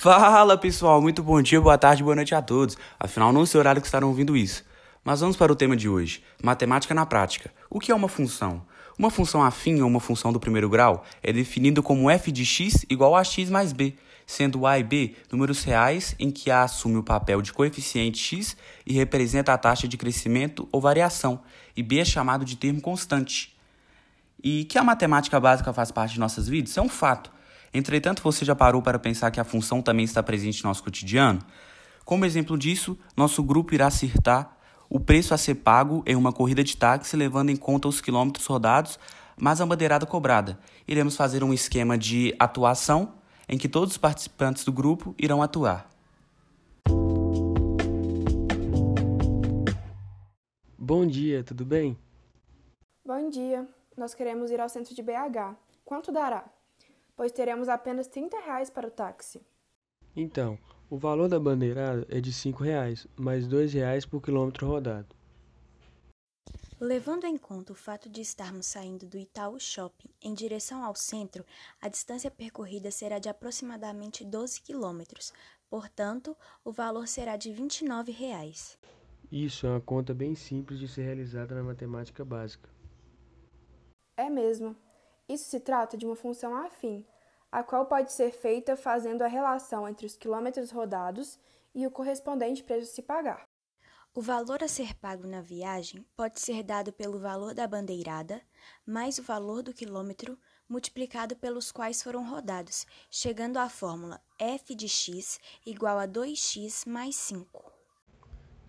Fala pessoal, muito bom dia, boa tarde, boa noite a todos. Afinal, não sei o horário que estarão ouvindo isso. Mas vamos para o tema de hoje: matemática na prática. O que é uma função? Uma função afim ou uma função do primeiro grau é definida como f de x igual a x mais b, sendo a e b números reais em que a assume o papel de coeficiente x e representa a taxa de crescimento ou variação, e b é chamado de termo constante. E que a matemática básica faz parte de nossas vidas é um fato. Entretanto, você já parou para pensar que a função também está presente no nosso cotidiano? Como exemplo disso, nosso grupo irá acertar o preço a ser pago em uma corrida de táxi levando em conta os quilômetros rodados, mas a bandeirada cobrada. Iremos fazer um esquema de atuação em que todos os participantes do grupo irão atuar. Bom dia, tudo bem? Bom dia. Nós queremos ir ao centro de BH. Quanto dará? Pois teremos apenas 30 reais para o táxi. Então, o valor da bandeirada é de R$ reais, mais R$ reais por quilômetro rodado. Levando em conta o fato de estarmos saindo do Itaú Shopping em direção ao centro, a distância percorrida será de aproximadamente 12 quilômetros, portanto, o valor será de 29 reais. Isso é uma conta bem simples de ser realizada na matemática básica. É mesmo. Isso se trata de uma função afim, a qual pode ser feita fazendo a relação entre os quilômetros rodados e o correspondente preço a se pagar. O valor a ser pago na viagem pode ser dado pelo valor da bandeirada mais o valor do quilômetro multiplicado pelos quais foram rodados, chegando à fórmula f de x igual a 2x mais 5.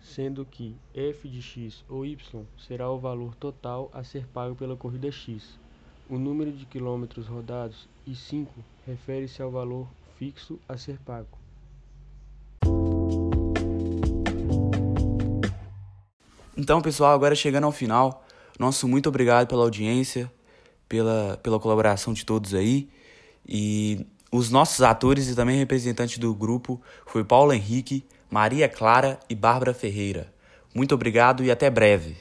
Sendo que f de x ou y será o valor total a ser pago pela corrida x. O número de quilômetros rodados e 5 refere-se ao valor fixo a ser pago. Então, pessoal, agora chegando ao final, nosso muito obrigado pela audiência, pela, pela colaboração de todos aí. E os nossos atores e também representantes do grupo foi Paulo Henrique, Maria Clara e Bárbara Ferreira. Muito obrigado e até breve.